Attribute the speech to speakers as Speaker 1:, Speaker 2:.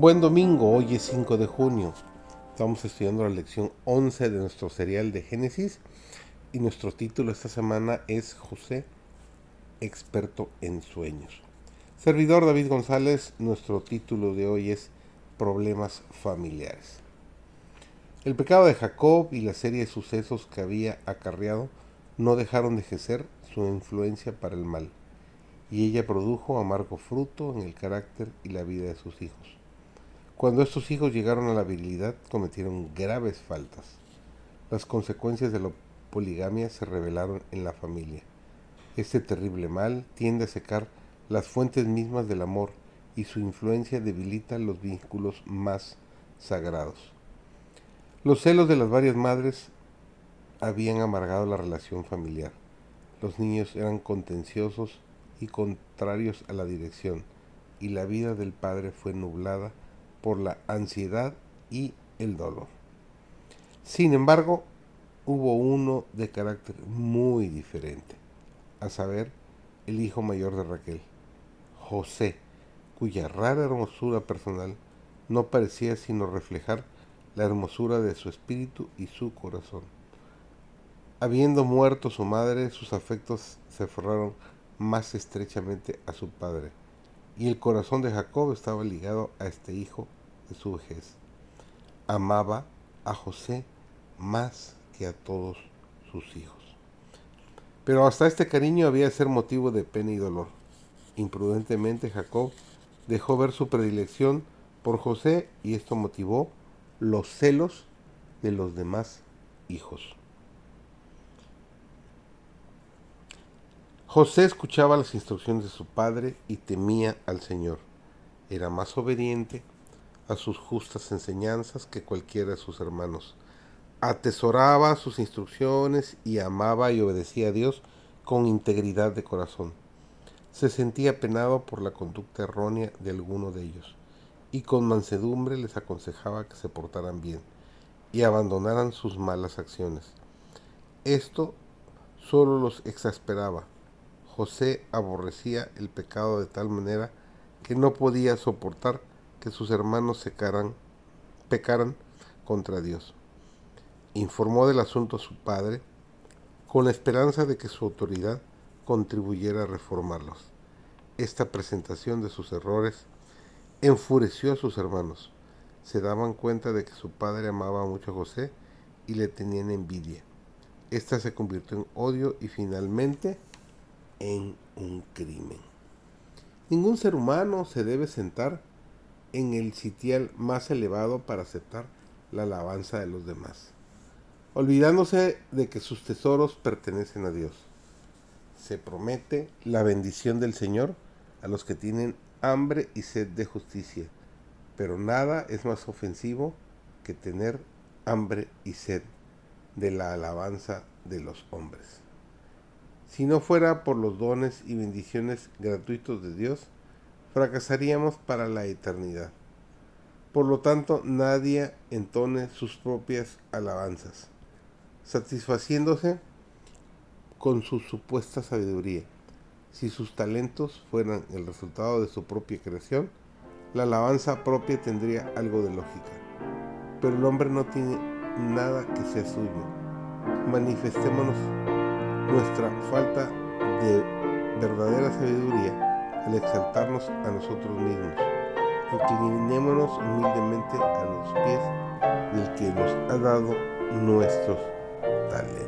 Speaker 1: Buen domingo, hoy es 5 de junio. Estamos estudiando la lección 11 de nuestro serial de Génesis y nuestro título esta semana es José, experto en sueños. Servidor David González, nuestro título de hoy es Problemas familiares. El pecado de Jacob y la serie de sucesos que había acarreado no dejaron de ejercer su influencia para el mal, y ella produjo amargo fruto en el carácter y la vida de sus hijos. Cuando estos hijos llegaron a la virilidad, cometieron graves faltas. Las consecuencias de la poligamia se revelaron en la familia. Este terrible mal tiende a secar las fuentes mismas del amor y su influencia debilita los vínculos más sagrados. Los celos de las varias madres habían amargado la relación familiar. Los niños eran contenciosos y contrarios a la dirección, y la vida del padre fue nublada por la ansiedad y el dolor. Sin embargo, hubo uno de carácter muy diferente, a saber, el hijo mayor de Raquel, José, cuya rara hermosura personal no parecía sino reflejar la hermosura de su espíritu y su corazón. Habiendo muerto su madre, sus afectos se aferraron más estrechamente a su padre, y el corazón de Jacob estaba ligado a este hijo de su vejez. Amaba a José más que a todos sus hijos. Pero hasta este cariño había de ser motivo de pena y dolor. Imprudentemente Jacob dejó ver su predilección por José y esto motivó los celos de los demás hijos. José escuchaba las instrucciones de su padre y temía al Señor. Era más obediente a sus justas enseñanzas que cualquiera de sus hermanos. Atesoraba sus instrucciones y amaba y obedecía a Dios con integridad de corazón. Se sentía penado por la conducta errónea de alguno de ellos y con mansedumbre les aconsejaba que se portaran bien y abandonaran sus malas acciones. Esto solo los exasperaba José aborrecía el pecado de tal manera que no podía soportar que sus hermanos secaran, pecaran contra Dios. Informó del asunto a su padre con la esperanza de que su autoridad contribuyera a reformarlos. Esta presentación de sus errores enfureció a sus hermanos. Se daban cuenta de que su padre amaba mucho a José y le tenían envidia. Esta se convirtió en odio y finalmente en un crimen. Ningún ser humano se debe sentar en el sitial más elevado para aceptar la alabanza de los demás, olvidándose de que sus tesoros pertenecen a Dios. Se promete la bendición del Señor a los que tienen hambre y sed de justicia, pero nada es más ofensivo que tener hambre y sed de la alabanza de los hombres. Si no fuera por los dones y bendiciones gratuitos de Dios, fracasaríamos para la eternidad. Por lo tanto, nadie entone sus propias alabanzas, satisfaciéndose con su supuesta sabiduría. Si sus talentos fueran el resultado de su propia creación, la alabanza propia tendría algo de lógica. Pero el hombre no tiene nada que sea suyo. Manifestémonos nuestra falta de verdadera sabiduría al exaltarnos a nosotros mismos. Inclinémonos humildemente a los pies del que nos ha dado nuestros talentos.